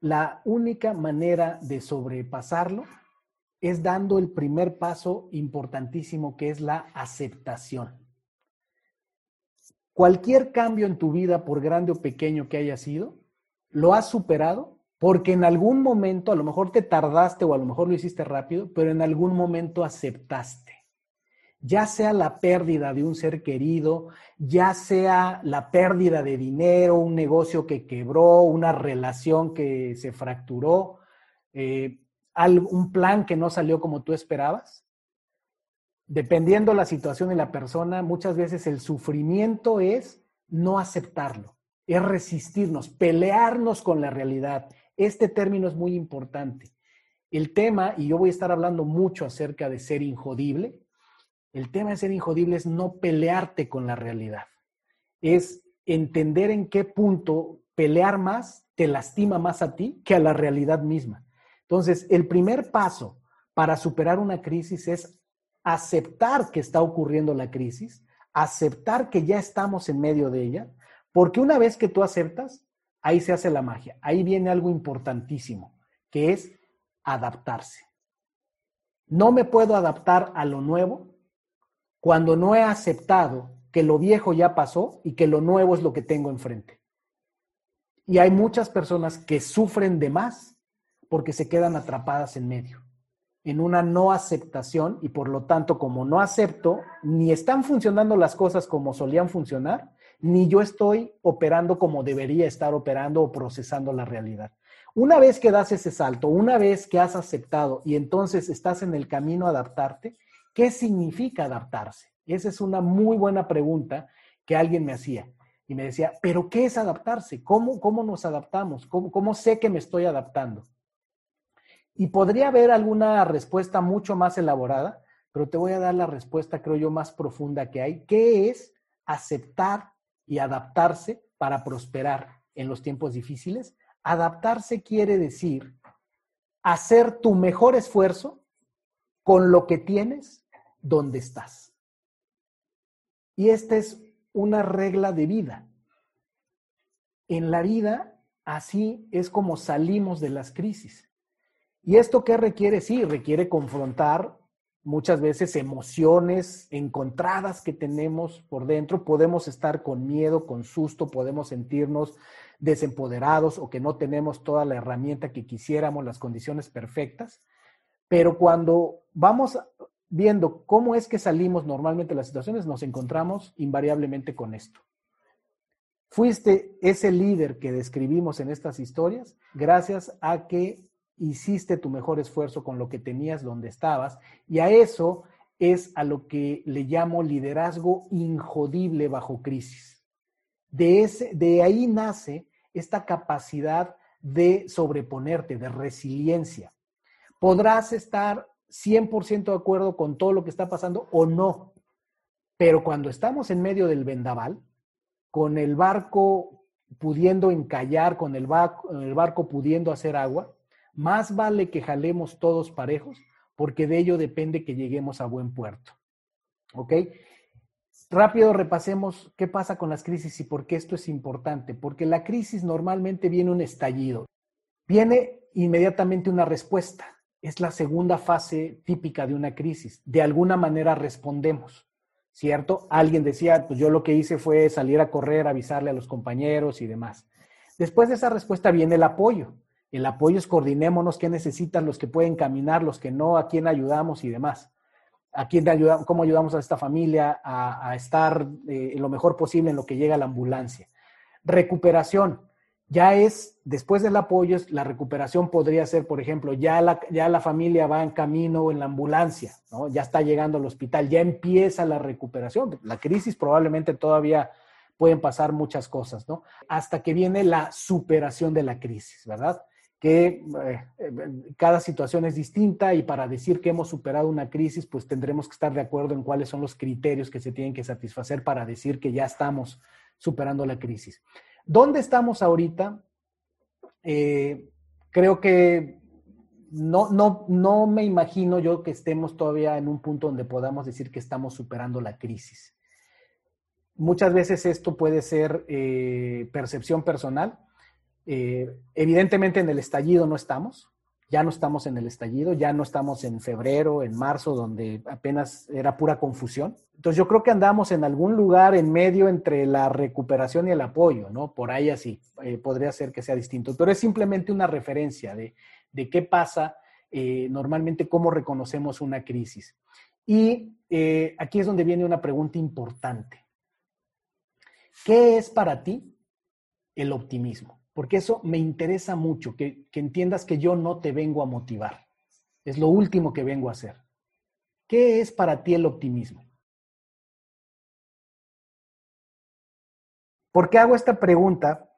la única manera de sobrepasarlo es dando el primer paso importantísimo que es la aceptación. Cualquier cambio en tu vida, por grande o pequeño que haya sido, lo has superado porque en algún momento, a lo mejor te tardaste o a lo mejor lo hiciste rápido, pero en algún momento aceptaste ya sea la pérdida de un ser querido, ya sea la pérdida de dinero, un negocio que quebró, una relación que se fracturó, eh, un plan que no salió como tú esperabas. Dependiendo la situación y la persona, muchas veces el sufrimiento es no aceptarlo, es resistirnos, pelearnos con la realidad. Este término es muy importante. El tema, y yo voy a estar hablando mucho acerca de ser injodible, el tema de ser injodible es no pelearte con la realidad. Es entender en qué punto pelear más te lastima más a ti que a la realidad misma. Entonces, el primer paso para superar una crisis es aceptar que está ocurriendo la crisis, aceptar que ya estamos en medio de ella, porque una vez que tú aceptas, ahí se hace la magia. Ahí viene algo importantísimo, que es adaptarse. No me puedo adaptar a lo nuevo cuando no he aceptado que lo viejo ya pasó y que lo nuevo es lo que tengo enfrente. Y hay muchas personas que sufren de más porque se quedan atrapadas en medio, en una no aceptación y por lo tanto como no acepto, ni están funcionando las cosas como solían funcionar, ni yo estoy operando como debería estar operando o procesando la realidad. Una vez que das ese salto, una vez que has aceptado y entonces estás en el camino a adaptarte, ¿Qué significa adaptarse? Esa es una muy buena pregunta que alguien me hacía. Y me decía, ¿pero qué es adaptarse? ¿Cómo, cómo nos adaptamos? ¿Cómo, ¿Cómo sé que me estoy adaptando? Y podría haber alguna respuesta mucho más elaborada, pero te voy a dar la respuesta, creo yo, más profunda que hay. ¿Qué es aceptar y adaptarse para prosperar en los tiempos difíciles? Adaptarse quiere decir hacer tu mejor esfuerzo con lo que tienes donde estás. Y esta es una regla de vida. En la vida, así es como salimos de las crisis. ¿Y esto qué requiere? Sí, requiere confrontar muchas veces emociones encontradas que tenemos por dentro. Podemos estar con miedo, con susto, podemos sentirnos desempoderados o que no tenemos toda la herramienta que quisiéramos, las condiciones perfectas. Pero cuando vamos viendo cómo es que salimos normalmente de las situaciones, nos encontramos invariablemente con esto. Fuiste ese líder que describimos en estas historias gracias a que hiciste tu mejor esfuerzo con lo que tenías donde estabas y a eso es a lo que le llamo liderazgo injodible bajo crisis. De, ese, de ahí nace esta capacidad de sobreponerte, de resiliencia. Podrás estar 100% de acuerdo con todo lo que está pasando o no. Pero cuando estamos en medio del vendaval, con el barco pudiendo encallar, con el barco, pudiendo hacer agua, más vale que jalemos todos parejos, porque de ello depende que lleguemos a buen puerto. ¿Ok? Rápido repasemos qué pasa con las crisis y por qué esto es importante. Porque la crisis normalmente viene un estallido. Viene inmediatamente una respuesta es la segunda fase típica de una crisis. De alguna manera respondemos, ¿cierto? Alguien decía, pues yo lo que hice fue salir a correr, avisarle a los compañeros y demás. Después de esa respuesta viene el apoyo. El apoyo es coordinémonos qué necesitan los que pueden caminar, los que no, a quién ayudamos y demás. A quién ayudamos, cómo ayudamos a esta familia a, estar eh, lo mejor posible en lo que llega la ambulancia. Recuperación ya es, después del apoyo, la recuperación podría ser, por ejemplo, ya la, ya la familia va en camino en la ambulancia, ¿no? ya está llegando al hospital, ya empieza la recuperación. La crisis probablemente todavía pueden pasar muchas cosas, ¿no? Hasta que viene la superación de la crisis, ¿verdad? que eh, cada situación es distinta y para decir que hemos superado una crisis, pues tendremos que estar de acuerdo en cuáles son los criterios que se tienen que satisfacer para decir que ya estamos superando la crisis. ¿Dónde estamos ahorita? Eh, creo que no, no, no me imagino yo que estemos todavía en un punto donde podamos decir que estamos superando la crisis. Muchas veces esto puede ser eh, percepción personal. Eh, evidentemente en el estallido no estamos, ya no estamos en el estallido, ya no estamos en febrero, en marzo, donde apenas era pura confusión. Entonces yo creo que andamos en algún lugar en medio entre la recuperación y el apoyo, ¿no? Por ahí así, eh, podría ser que sea distinto, pero es simplemente una referencia de, de qué pasa eh, normalmente, cómo reconocemos una crisis. Y eh, aquí es donde viene una pregunta importante. ¿Qué es para ti el optimismo? Porque eso me interesa mucho, que, que entiendas que yo no te vengo a motivar. Es lo último que vengo a hacer. ¿Qué es para ti el optimismo? ¿Por qué hago esta pregunta?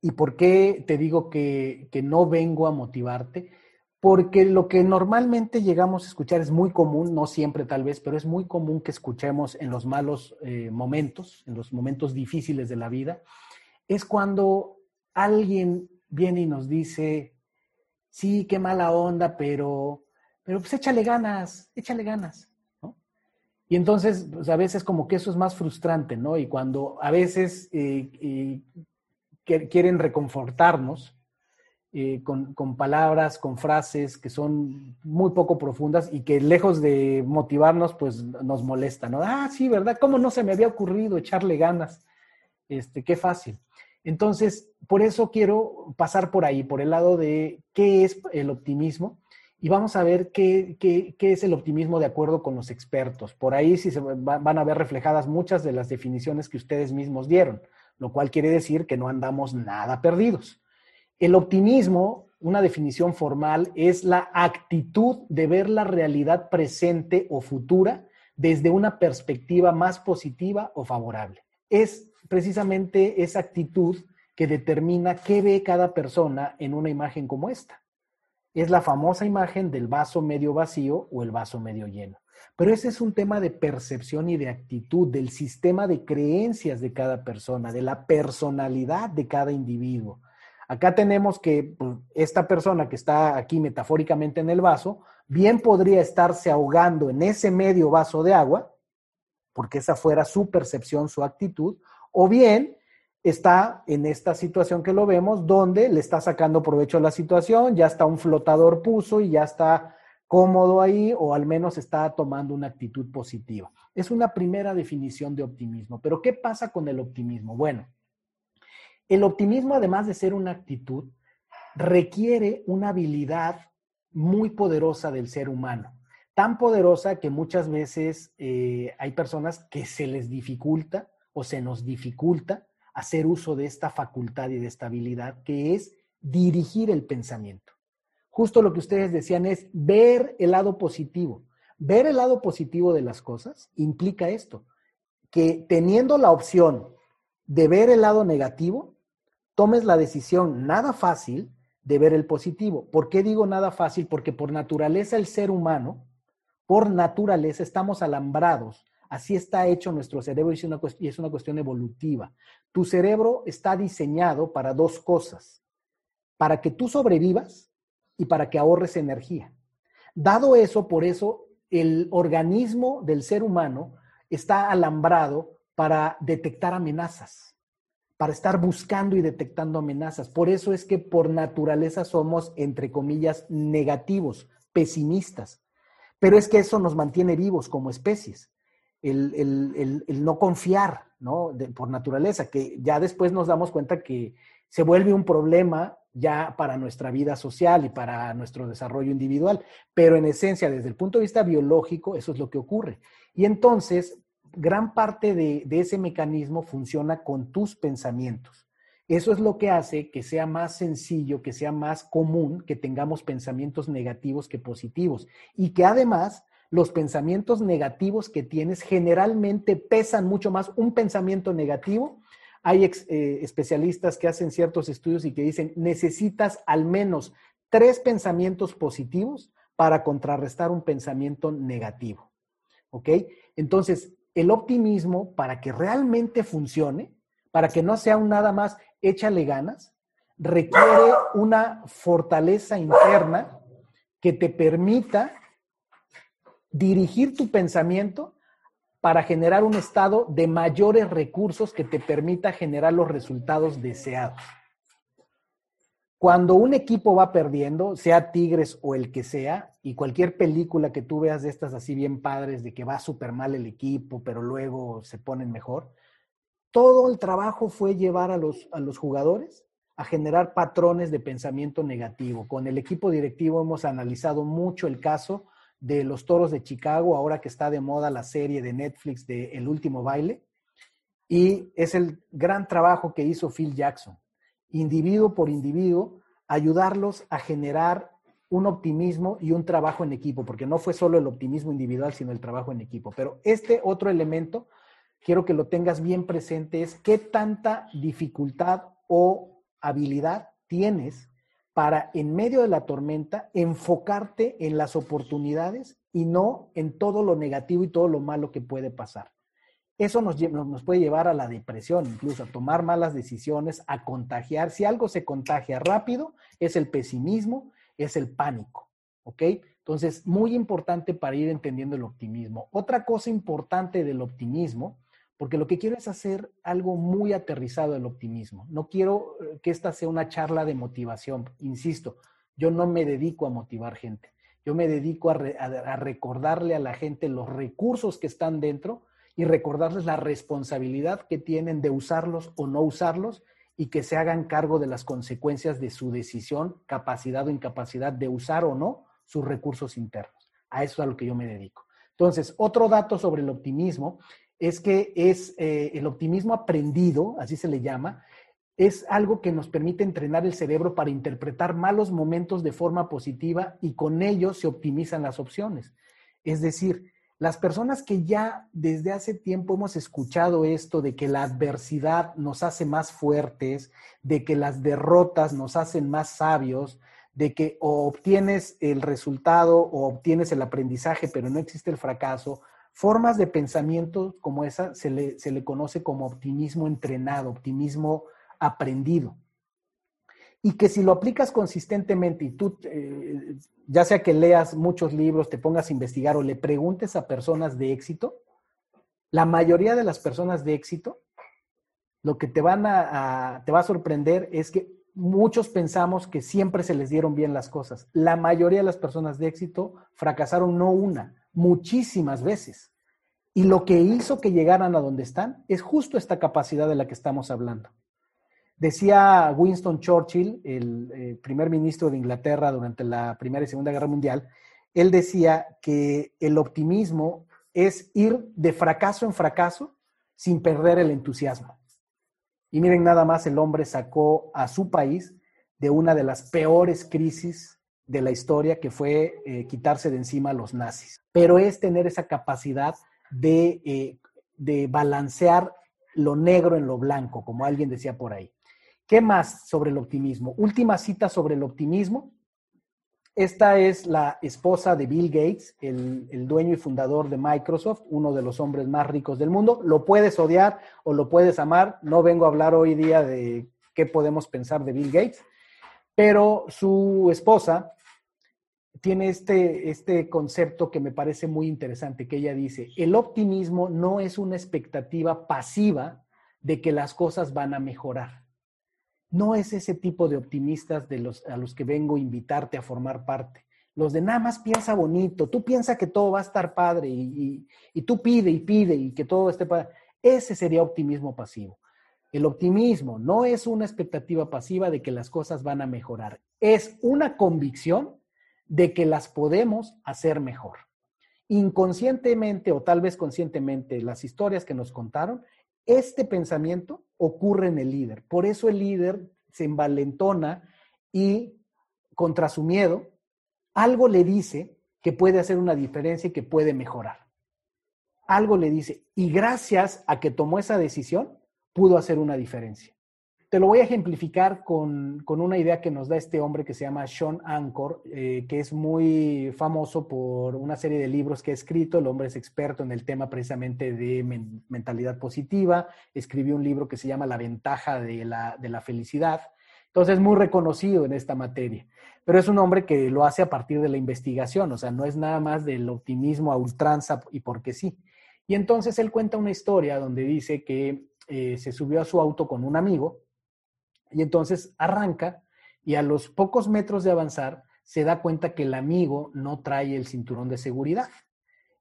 ¿Y por qué te digo que, no vengo a motivarte? Porque lo que normalmente llegamos a escuchar es muy común, no siempre tal vez, pero es muy común que escuchemos en los malos eh, momentos, en los momentos difíciles de la vida, es cuando alguien viene y nos dice, sí, qué mala onda, pero, pero pues échale ganas, échale ganas. Y entonces, pues a veces como que eso es más frustrante, ¿no? Y cuando a veces eh, eh, quieren reconfortarnos eh, con, palabras, con frases que son muy poco profundas y que lejos de motivarnos, pues nos molestan. ¿no? Ah, sí, ¿verdad? ¿Cómo no se me había ocurrido echarle ganas? Este, qué fácil. Entonces, por eso quiero pasar por ahí, por el lado de qué es el optimismo y vamos a ver qué, es el optimismo de acuerdo con los expertos. Por ahí sí se van a ver reflejadas muchas de las definiciones que ustedes mismos dieron lo cual quiere decir que no andamos nada perdidos. El optimismo, una definición formal, es la actitud de ver la realidad presente o futura desde una perspectiva más positiva o favorable. Es precisamente esa actitud que determina qué ve cada persona en una imagen como esta. Es la famosa imagen del vaso medio vacío o el vaso medio lleno. Pero ese es un tema de percepción y de actitud, del sistema de creencias de cada persona, de la personalidad de cada individuo. Acá tenemos que pues, esta persona que está aquí metafóricamente en el vaso, bien podría estarse ahogando en ese medio vaso de agua, porque esa fuera su percepción, su actitud, o bien está en esta situación que lo vemos, donde le está sacando provecho a la situación, ya está un flotador puso y ya está cómodo ahí o al menos está tomando una actitud positiva. Es una primera definición de optimismo. Pero ¿qué pasa con el optimismo? Bueno, el optimismo, además de ser una actitud, requiere una habilidad muy poderosa del ser humano. Tan poderosa que muchas veces eh, hay personas que se les dificulta o se nos dificulta hacer uso de esta facultad y de esta habilidad que es dirigir el pensamiento justo lo que ustedes decían es ver el lado positivo. Ver el lado positivo de las cosas implica esto, que teniendo la opción de ver el lado negativo, tomes la decisión nada fácil de ver el positivo. ¿Por qué digo nada fácil? Porque por naturaleza el ser humano, por naturaleza estamos alambrados. Así está hecho nuestro cerebro y es una, cuestión evolutiva. Tu cerebro está diseñado para dos cosas. Para que tú sobrevivas y para que ahorres energía. Dado eso, por eso el organismo del ser humano está alambrado para detectar amenazas, para estar buscando y detectando amenazas. Por eso es que por naturaleza somos, entre comillas, negativos, pesimistas. Pero es que eso nos mantiene vivos como especies. El, no confiar, ¿no? por naturaleza, que ya después nos damos cuenta que se vuelve un problema ya para nuestra vida social y para nuestro desarrollo individual. Pero en esencia, desde el punto de vista biológico, eso es lo que ocurre. Y entonces, gran parte de, ese mecanismo funciona con tus pensamientos. Eso es lo que hace que sea más sencillo, que sea más común que tengamos pensamientos negativos que positivos. Y que además los pensamientos negativos que tienes generalmente pesan mucho más un pensamiento negativo Hay eh, especialistas que hacen ciertos estudios y que dicen, necesitas al menos tres pensamientos positivos para contrarrestar un pensamiento negativo. ¿Ok? Entonces, el optimismo, para que realmente funcione, para que no sea un nada más échale ganas, requiere una fortaleza interna que te permita dirigir tu pensamiento para generar un estado de mayores recursos que te permita generar los resultados deseados. Cuando un equipo va perdiendo, sea Tigres o el que sea, y cualquier película que tú veas de estas así bien padres, de que va súper mal el equipo, pero luego se ponen mejor, todo el trabajo fue llevar a los, a los jugadores a generar patrones de pensamiento negativo. Con el equipo directivo hemos analizado mucho el caso de los Toros de Chicago, ahora que está de moda la serie de Netflix de El último baile, y es el gran trabajo que hizo Phil Jackson, individuo por individuo, ayudarlos a generar un optimismo y un trabajo en equipo, porque no fue solo el optimismo individual, sino el trabajo en equipo. Pero este otro elemento, quiero que lo tengas bien presente, es qué tanta dificultad o habilidad tienes para en medio de la tormenta enfocarte en las oportunidades y no en todo lo negativo y todo lo malo que puede pasar. Eso nos, nos puede llevar a la depresión, incluso a tomar malas decisiones, a contagiar. Si algo se contagia rápido, es el pesimismo, es el pánico. ¿Ok? Entonces, muy importante para ir entendiendo el optimismo. Otra cosa importante del optimismo porque lo que quiero es hacer algo muy aterrizado del optimismo. No quiero eh, que esta sea una charla de motivación. Insisto, yo no me dedico a motivar gente. Yo me dedico a, recordarle a la gente los recursos que están dentro y recordarles la responsabilidad que tienen de usarlos o no usarlos y que se hagan cargo de las consecuencias de su decisión, capacidad o incapacidad de usar o no sus recursos internos. A eso es a lo que yo me dedico. Entonces, otro dato sobre el optimismo es que es eh, el optimismo aprendido, así se le llama, es algo que nos permite entrenar el cerebro para interpretar malos momentos de forma positiva y con ello se optimizan las opciones. Es decir, las personas que ya desde hace tiempo hemos escuchado esto de que la adversidad nos hace más fuertes, de que las derrotas nos hacen más sabios, de que o obtienes el resultado o obtienes el aprendizaje, pero no existe el fracaso, Formas de pensamiento como esa se le, conoce como optimismo entrenado, optimismo aprendido. Y que si lo aplicas consistentemente y tú, eh, ya sea que leas muchos libros, te pongas a investigar o le preguntes a personas de éxito, la mayoría de las personas de éxito, lo que te, van a, te va a sorprender es que muchos pensamos que siempre se les dieron bien las cosas. La mayoría de las personas de éxito fracasaron no una, muchísimas veces. Y lo que hizo que llegaran a donde están es justo esta capacidad de la que estamos hablando. Decía Winston Churchill, el eh, primer ministro de Inglaterra durante la Primera y Segunda Guerra Mundial, él decía que el optimismo es ir de fracaso en fracaso sin perder el entusiasmo. Y miren, nada más el hombre sacó a su país de una de las peores crisis de la historia que fue eh, quitarse de encima a los nazis. Pero es tener esa capacidad de, eh, de balancear lo negro en lo blanco, como alguien decía por ahí. ¿Qué más sobre el optimismo? Última cita sobre el optimismo. Esta es la esposa de Bill Gates, el, el, dueño y fundador de Microsoft, uno de los hombres más ricos del mundo. Lo puedes odiar o lo puedes amar. No vengo a hablar hoy día de qué podemos pensar de Bill Gates, pero su esposa tiene este, este concepto que me parece muy interesante, que ella dice, el optimismo no es una expectativa pasiva de que las cosas van a mejorar. No es ese tipo de optimistas de los, a los que vengo a invitarte a formar parte. Los de nada más piensa bonito, tú piensa que todo va a estar padre y, y tú pide y pide y que todo esté padre. Ese sería optimismo pasivo. El optimismo no es una expectativa pasiva de que las cosas van a mejorar. Es una convicción de que las podemos hacer mejor. Inconscientemente o tal vez conscientemente, las historias que nos contaron, este pensamiento ocurre en el líder. Por eso el líder se envalentona y contra su miedo, algo le dice que puede hacer una diferencia y que puede mejorar. Algo le dice, y gracias a que tomó esa decisión, pudo hacer una diferencia. Te lo voy a ejemplificar con, una idea que nos da este hombre que se llama Sean Anchor, eh, que es muy famoso por una serie de libros que ha escrito. El hombre es experto en el tema precisamente de mentalidad positiva. Escribió un libro que se llama La ventaja de la, de la felicidad. Entonces es muy reconocido en esta materia. Pero es un hombre que lo hace a partir de la investigación, o sea, no es nada más del optimismo a ultranza y porque sí. Y entonces él cuenta una historia donde dice que eh, se subió a su auto con un amigo y entonces arranca y a los pocos metros de avanzar se da cuenta que el amigo no trae el cinturón de seguridad.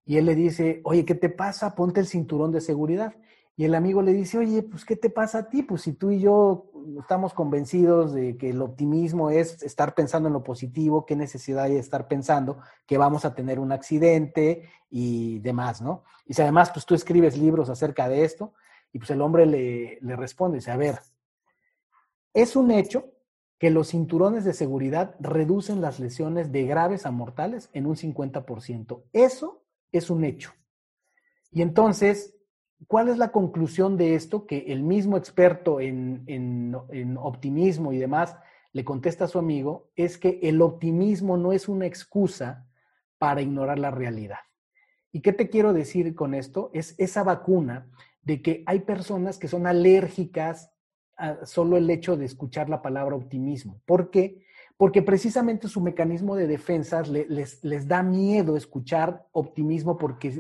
Y él le dice, oye, ¿qué te pasa? Ponte el cinturón de seguridad. Y el amigo le dice, oye, pues, ¿qué te pasa a ti? Pues si tú y yo estamos convencidos de que el optimismo es estar pensando en lo positivo, qué necesidad hay de estar pensando que vamos a tener un accidente y demás, ¿no? Y si además, pues tú escribes libros acerca de esto, y pues el hombre le, le responde, dice, a ver, es un hecho que los cinturones de seguridad reducen las lesiones de graves a mortales en un 50%. Eso es un hecho. Y entonces, ¿cuál es la conclusión de esto? Que el mismo experto en, en, optimismo y demás le contesta a su amigo, es que el optimismo no es una excusa para ignorar la realidad. ¿Y qué te quiero decir con esto? Es esa vacuna de que hay personas que son alérgicas solo el hecho de escuchar la palabra optimismo. ¿Por qué? Porque precisamente su mecanismo de defensa les, les, da miedo escuchar optimismo porque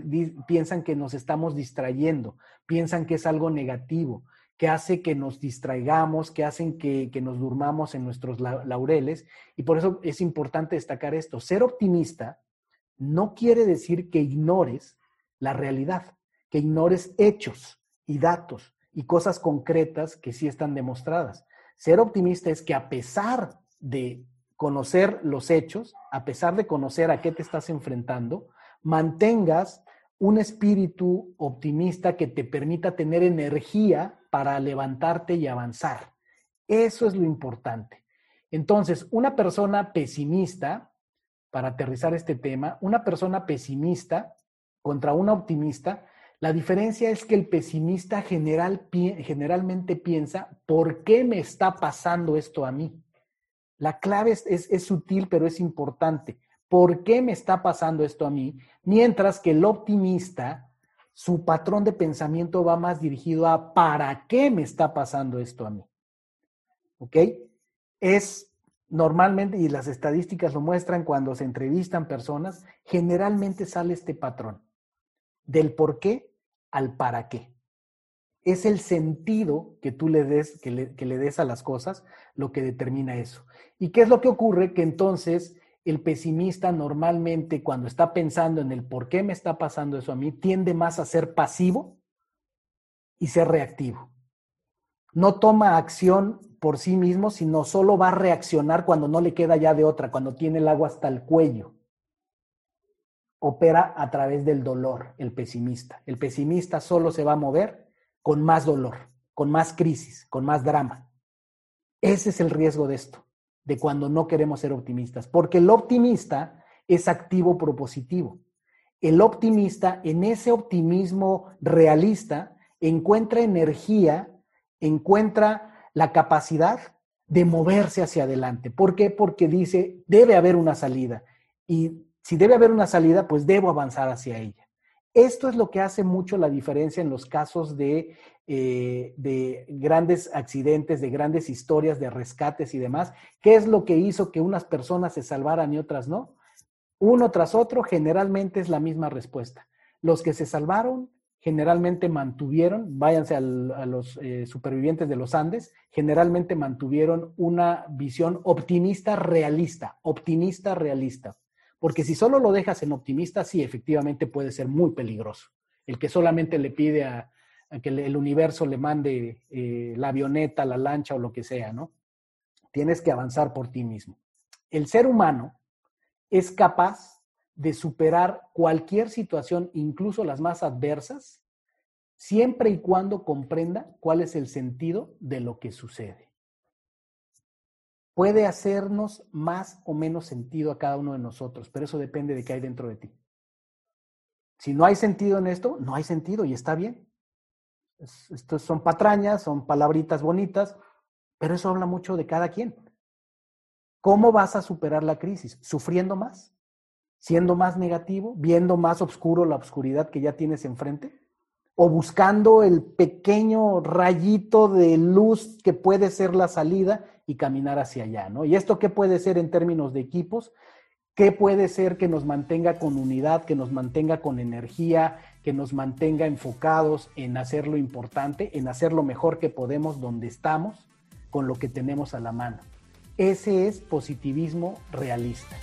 piensan que nos estamos distrayendo, piensan que es algo negativo, que hace que nos distraigamos, que hacen que, que nos durmamos en nuestros laureles. Y por eso es importante destacar esto. Ser optimista no quiere decir que ignores la realidad, que ignores hechos y datos y cosas concretas que sí están demostradas. Ser optimista es que a pesar de conocer los hechos, a pesar de conocer a qué te estás enfrentando, mantengas un espíritu optimista que te permita tener energía para levantarte y avanzar. Eso es lo importante. Entonces, una persona pesimista, para aterrizar este tema, una persona pesimista contra una optimista la diferencia es que el pesimista general, generalmente piensa, ¿por qué me está pasando esto a mí? La clave es, sutil, pero es importante. ¿Por qué me está pasando esto a mí? Mientras que el optimista, su patrón de pensamiento va más dirigido a ¿para qué me está pasando esto a mí? ¿Ok? Es normalmente, y las estadísticas lo muestran cuando se entrevistan personas, generalmente sale este patrón del por qué al para qué. Es el sentido que tú le des, que le, des a las cosas lo que determina eso. ¿Y qué es lo que ocurre? Que entonces el pesimista normalmente cuando está pensando en el por qué me está pasando eso a mí, tiende más a ser pasivo y ser reactivo. No toma acción por sí mismo, sino solo va a reaccionar cuando no le queda ya de otra, cuando tiene el agua hasta el cuello opera a través del dolor, el pesimista. El pesimista solo se va a mover con más dolor, con más crisis, con más drama. Ese es el riesgo de esto, de cuando no queremos ser optimistas, porque el optimista es activo propositivo. El optimista, en ese optimismo realista, encuentra energía, encuentra la capacidad de moverse hacia adelante. ¿Por qué? Porque dice, debe haber una salida. Y si debe haber una salida, pues debo avanzar hacia ella. Esto es lo que hace mucho la diferencia en los casos de, eh, de, grandes accidentes, de grandes historias de rescates y demás. ¿Qué es lo que hizo que unas personas se salvaran y otras no? Uno tras otro, generalmente es la misma respuesta. Los que se salvaron generalmente mantuvieron, váyanse a los eh, supervivientes de los Andes, generalmente mantuvieron una visión optimista realista, optimista realista. Porque si solo lo dejas en optimista, sí, efectivamente puede ser muy peligroso. El que solamente le pide a, que el universo le mande eh, la avioneta, la lancha o lo que sea, ¿no? Tienes que avanzar por ti mismo. El ser humano es capaz de superar cualquier situación, incluso las más adversas, siempre y cuando comprenda cuál es el sentido de lo que sucede puede hacernos más o menos sentido a cada uno de nosotros, pero eso depende de qué hay dentro de ti. Si no hay sentido en esto, no hay sentido y está bien. Estos son patrañas, son palabritas bonitas, pero eso habla mucho de cada quien. ¿Cómo vas a superar la crisis? ¿Sufriendo más? ¿Siendo más negativo? ¿Viendo más oscuro la oscuridad que ya tienes enfrente? ¿O buscando el pequeño rayito de luz que puede ser la salida y caminar hacia allá? ¿no? ¿Y esto qué puede ser en términos de equipos? ¿Qué puede ser que nos mantenga con unidad, que nos mantenga con energía, que nos mantenga enfocados en hacer lo importante, en hacer lo mejor que podemos donde estamos, con lo que tenemos a la mano? Ese es positivismo realista.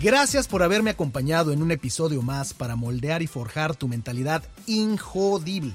Gracias por haberme acompañado en un episodio más para moldear y forjar tu mentalidad injodible.